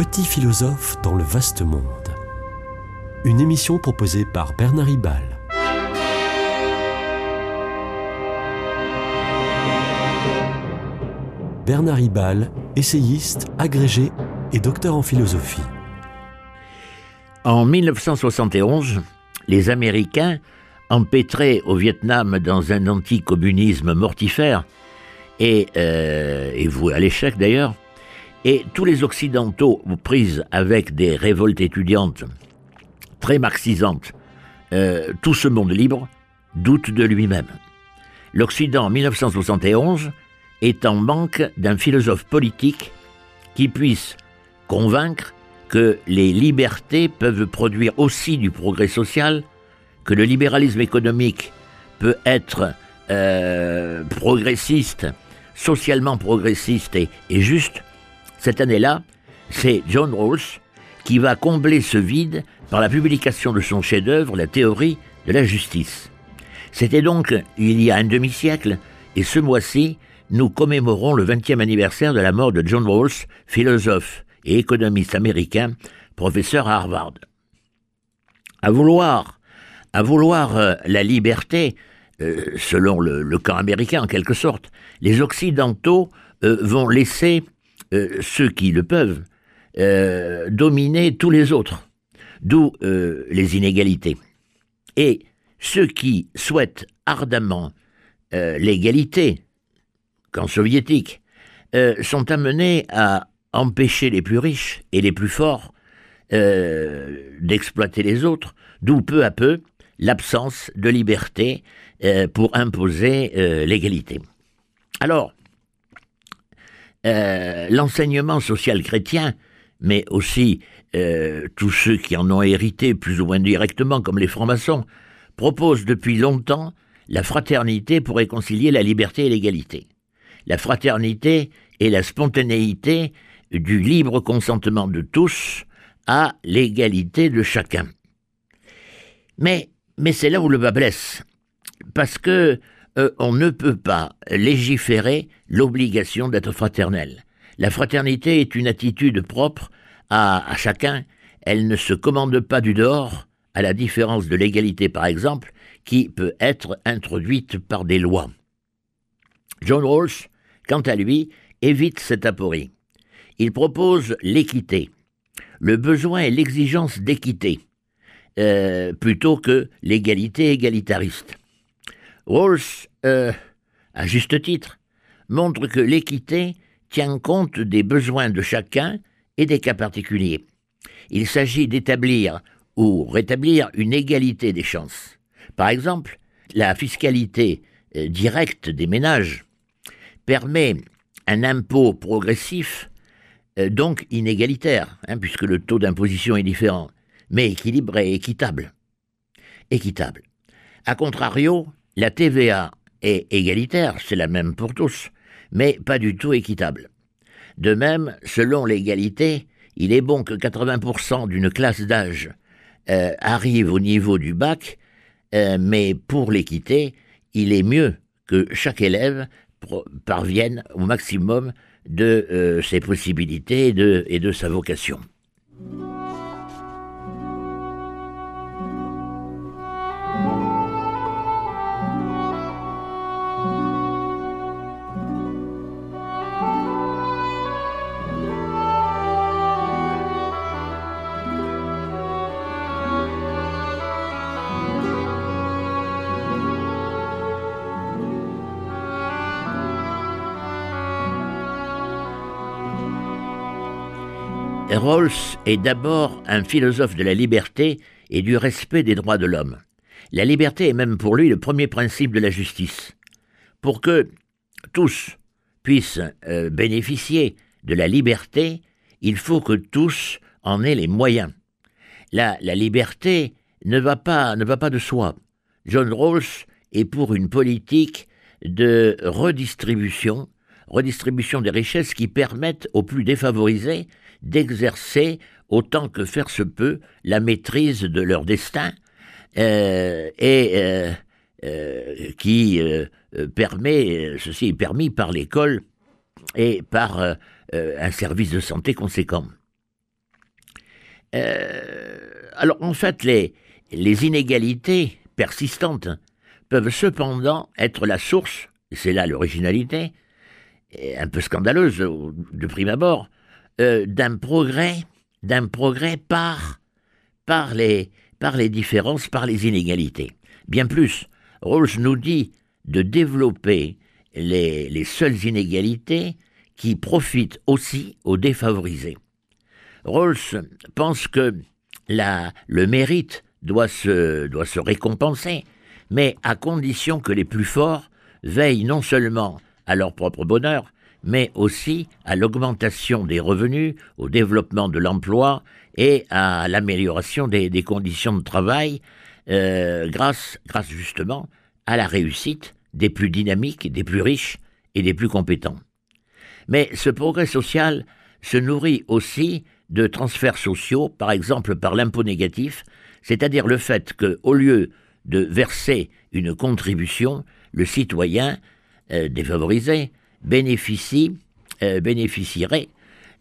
Petit philosophe dans le vaste monde. Une émission proposée par Bernard Ribal. Bernard Ribal, essayiste, agrégé et docteur en philosophie. En 1971, les Américains, empêtrés au Vietnam dans un anticommunisme mortifère, et, euh, et voués à l'échec d'ailleurs, et tous les Occidentaux, prises avec des révoltes étudiantes très marxisantes, euh, tout ce monde libre doute de lui-même. L'Occident en 1971 est en manque d'un philosophe politique qui puisse convaincre que les libertés peuvent produire aussi du progrès social, que le libéralisme économique peut être euh, progressiste, socialement progressiste et, et juste, cette année-là, c'est John Rawls qui va combler ce vide par la publication de son chef-d'œuvre, La théorie de la justice. C'était donc il y a un demi-siècle, et ce mois-ci, nous commémorons le 20e anniversaire de la mort de John Rawls, philosophe et économiste américain, professeur à Harvard. À vouloir, euh, la liberté, euh, selon le, camp américain en quelque sorte, les Occidentaux euh, vont laisser euh, ceux qui le peuvent, euh, dominer tous les autres, d'où euh, les inégalités. Et ceux qui souhaitent ardemment l'égalité, qu'en soviétique, sont amenés à empêcher les plus riches et les plus forts d'exploiter les autres, d'où peu à peu l'absence de liberté pour imposer l'égalité. Alors, euh, l'enseignement social chrétien, mais aussi euh, tous ceux qui en ont hérité plus ou moins directement, comme les francs-maçons, proposent depuis longtemps la fraternité pour réconcilier la liberté et l'égalité. La fraternité et la spontanéité du libre consentement de tous à l'égalité de chacun. Mais, mais c'est là où le bas blesse, parce que euh, on ne peut pas légiférer l'obligation d'être fraternel. La fraternité est une attitude propre à, chacun, elle ne se commande pas du dehors, à la différence de l'égalité par exemple, qui peut être introduite par des lois. John Rawls, quant à lui, évite cette aporie. Il propose l'équité, le besoin et l'exigence d'équité, euh, plutôt que l'égalité égalitariste. Rawls, euh, à juste titre, montre que l'équité tient compte des besoins de chacun et des cas particuliers. Il s'agit d'établir ou rétablir une égalité des chances. Par exemple, la fiscalité euh, directe des ménages permet un impôt progressif, euh, donc inégalitaire, hein, puisque le taux d'imposition est différent, mais équilibré, équitable. Équitable. A contrario, la TVA est égalitaire, c'est la même pour tous, mais pas du tout équitable. De même, selon l'égalité, il est bon que 80% d'une classe d'âge euh, arrive au niveau du bac, euh, mais pour l'équité, il est mieux que chaque élève parvienne au maximum de euh, ses possibilités et de sa vocation. Rawls est d'abord un philosophe de la liberté et du respect des droits de l'homme. La liberté est même pour lui le premier principe de la justice. Pour que tous puissent euh, bénéficier de la liberté, il faut que tous en aient les moyens. La, la liberté ne va, pas, ne va pas de soi. John Rawls est pour une politique de redistribution, redistribution des richesses qui permettent aux plus défavorisés d'exercer autant que faire se peut la maîtrise de leur destin euh, et euh, euh, qui permet, ceci est permis par l'école et par un service de santé conséquent. alors en fait, les, les inégalités persistantes peuvent cependant être la source, c'est là l'originalité, un peu scandaleuse de prime abord, d'un progrès, d'un progrès par, les, différences, par les inégalités. Bien plus, Rawls nous dit de développer les, les seules inégalités qui profitent aussi aux défavorisés. Rawls pense que le mérite doit se récompenser, mais à condition que les plus forts veillent non seulement à leur propre bonheur, mais aussi à l'augmentation des revenus, au développement de l'emploi et à l'amélioration des, conditions de travail, euh, grâce, grâce justement à la réussite des plus dynamiques, des plus riches et des plus compétents. Mais ce progrès social se nourrit aussi de transferts sociaux, par exemple par l'impôt négatif, c'est-à-dire le fait que, au lieu de verser une contribution, le citoyen euh, défavorisé bénéficie, euh, bénéficierait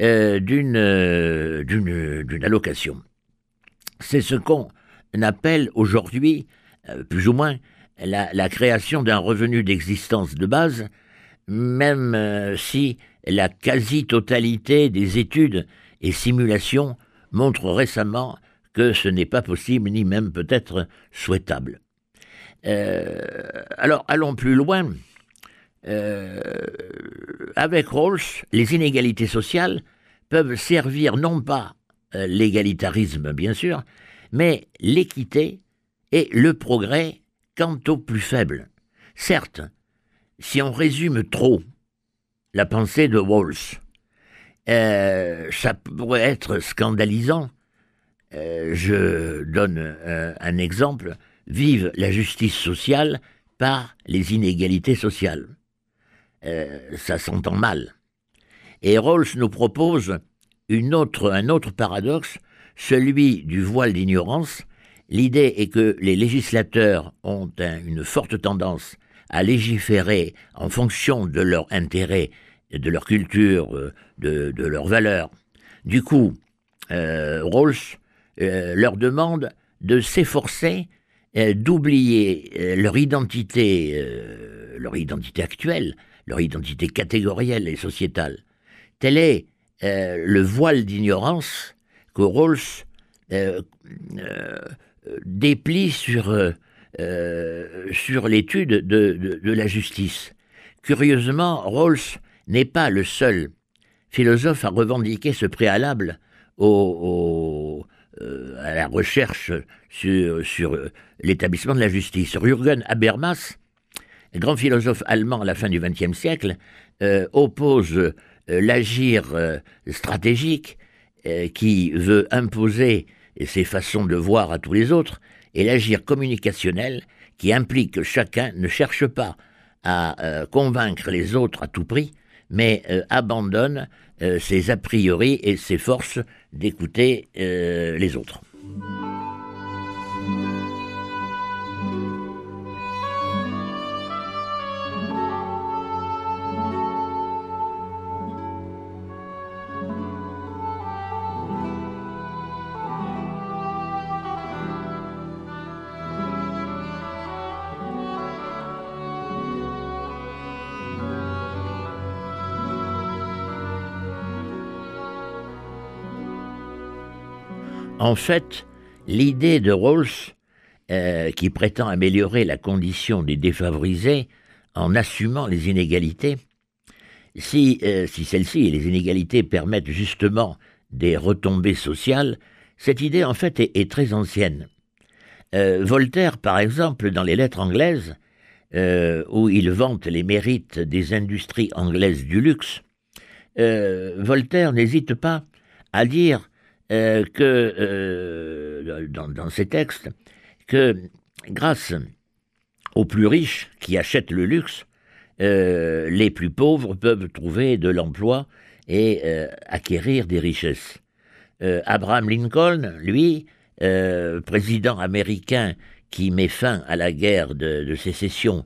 euh, d'une d'une allocation. C'est ce qu'on appelle aujourd'hui, plus ou moins, la, la création d'un revenu d'existence de base, même si la quasi-totalité des études et simulations montrent récemment que ce n'est pas possible ni même peut-être souhaitable. Euh, alors allons plus loin. Euh, avec Rawls, les inégalités sociales peuvent servir non pas euh, l'égalitarisme, bien sûr, mais l'équité et le progrès quant aux plus faibles. Certes, si on résume trop la pensée de Rawls, ça pourrait être scandalisant euh, je donne euh, un exemple, vive la justice sociale par les inégalités sociales. Euh, ça s'entend mal. Et Rawls nous propose un autre paradoxe, celui du voile d'ignorance. L'idée est que les législateurs ont une forte tendance à légiférer en fonction de leur intérêt, de leur culture, de, de leurs valeurs. Du coup, Rawls euh, leur demande de s'efforcer euh, d'oublier euh, leur identité, leur identité actuelle, leur identité catégorielle et sociétale. Tel est le voile d'ignorance que Rawls déplie sur, sur l'étude de, de, la justice. Curieusement, Rawls n'est pas le seul philosophe à revendiquer ce préalable euh, à la recherche sur, sur euh, l'établissement de la justice. Jürgen Habermas, grand philosophe allemand à la fin du XXe siècle, euh, oppose l'agir stratégique qui veut imposer ses façons de voir à tous les autres et l'agir communicationnel qui implique que chacun ne cherche pas à convaincre les autres à tout prix, mais abandonne ses a priori et ses forces d'écouter euh, les autres. En fait, l'idée de Rawls, euh, qui prétend améliorer la condition des défavorisés en assumant les inégalités, si, euh, si celles-ci, les inégalités, permettent justement des retombées sociales, cette idée en fait est, très ancienne. Euh, Voltaire, par exemple, dans les lettres anglaises, où il vante les mérites des industries anglaises du luxe, Voltaire n'hésite pas à dire euh, que euh, dans, ces textes que grâce aux plus riches qui achètent le luxe, euh, les plus pauvres peuvent trouver de l'emploi et acquérir des richesses. Abraham Lincoln, lui, président américain qui met fin à la guerre de, sécession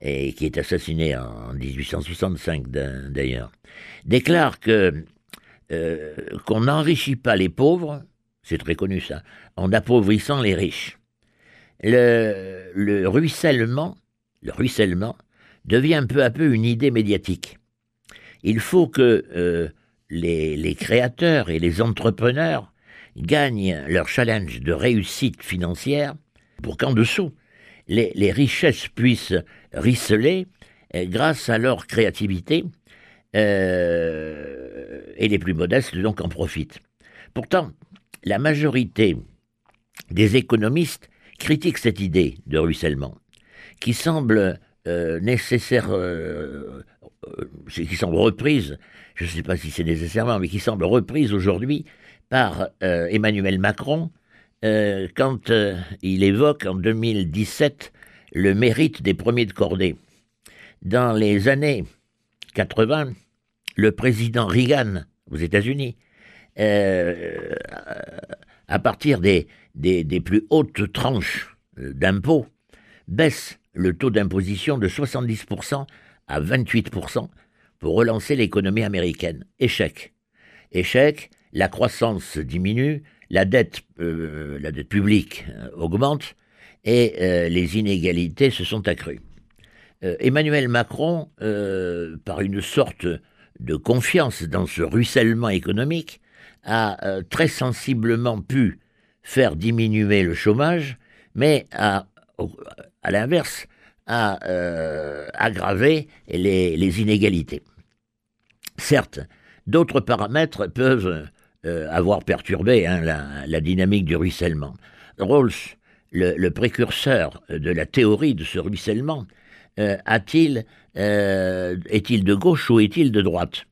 et qui est assassiné en 1865 d'ailleurs, déclare que euh, qu'on n'enrichit pas les pauvres, c'est très connu ça, en appauvrissant les riches. Le, ruissellement, le ruissellement devient peu à peu une idée médiatique. Il faut que euh, les, créateurs et les entrepreneurs gagnent leur challenge de réussite financière pour qu'en dessous, les, richesses puissent risseler euh, grâce à leur créativité euh, et les plus modestes donc en profitent. Pourtant, la majorité des économistes critiquent cette idée de ruissellement, qui semble euh, nécessaire, euh, qui semble reprise, je ne sais pas si c'est nécessairement, mais qui semble reprise aujourd'hui par Emmanuel Macron quand il évoque en 2017 le mérite des premiers de cordée. Dans les années 80, le président Reagan aux États-Unis, euh, à partir des, plus hautes tranches euh, d'impôts, baisse le taux d'imposition de 70% à 28% pour relancer l'économie américaine. Échec. Échec, la croissance diminue, la dette, euh, la dette publique augmente et les inégalités se sont accrues. Emmanuel Macron, par une sorte de confiance dans ce ruissellement économique, a euh, très sensiblement pu faire diminuer le chômage, mais a, à l'inverse, a euh, aggravé les, inégalités. Certes, d'autres paramètres peuvent euh, avoir perturbé hein, la, dynamique du ruissellement. Rawls, le, précurseur de la théorie de ce ruissellement, a-t-il euh, est-il de gauche ou est-il de droite?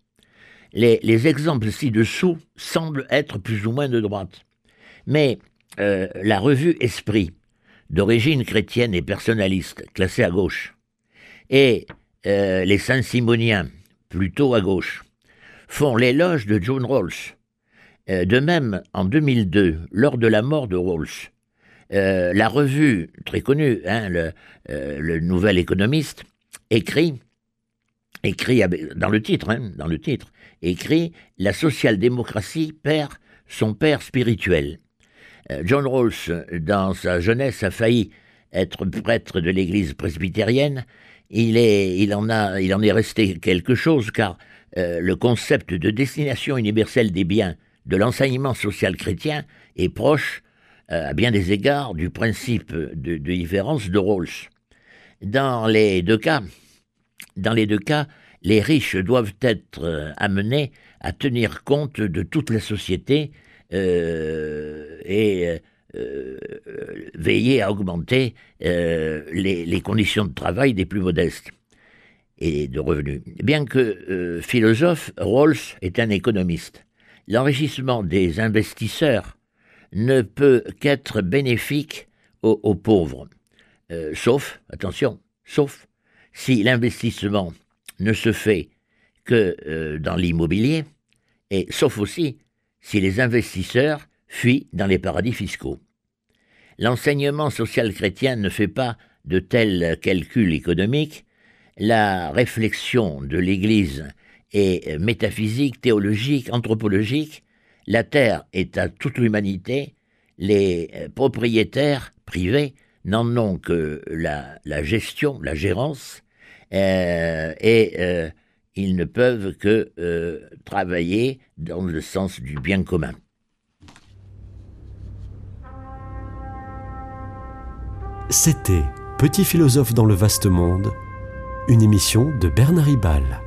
Les, exemples ci-dessous semblent être plus ou moins de droite. Mais euh, la revue Esprit, d'origine chrétienne et personnaliste, classée à gauche, et euh, les Saint-Simoniens, plutôt à gauche, font l'éloge de John Rawls. de même, en 2002, lors de la mort de Rawls, la revue très connue, hein, le, le Nouvel Économiste, écrit, écrit dans le titre, hein, dans le titre, écrit La social-démocratie perd son père spirituel. Euh, John Rawls, dans sa jeunesse, a failli être prêtre de l'Église presbytérienne. Il, est, il, en il en est resté quelque chose, car euh, le concept de destination universelle des biens de l'enseignement social chrétien est proche, euh, à bien des égards, du principe de, différence de Rawls. Dans les deux cas, les riches doivent être euh, amenés à tenir compte de toute la société euh, et euh, veiller à augmenter les, conditions de travail des plus modestes et de revenus. Bien que philosophe, Rawls est un économiste. L'enrichissement des investisseurs ne peut qu'être bénéfique aux pauvres, sauf, attention, sauf si l'investissement ne se fait que euh, dans l'immobilier, et sauf aussi si les investisseurs fuient dans les paradis fiscaux. L'enseignement social chrétien ne fait pas de tels calculs économiques, la réflexion de l'Église est métaphysique, théologique, anthropologique, la terre est à toute l'humanité, les euh, propriétaires privés n'en ont que la, gestion, la gérance, euh, et euh, ils ne peuvent que travailler dans le sens du bien commun. C'était Petit philosophe dans le vaste monde, une émission de Bernard Ribal.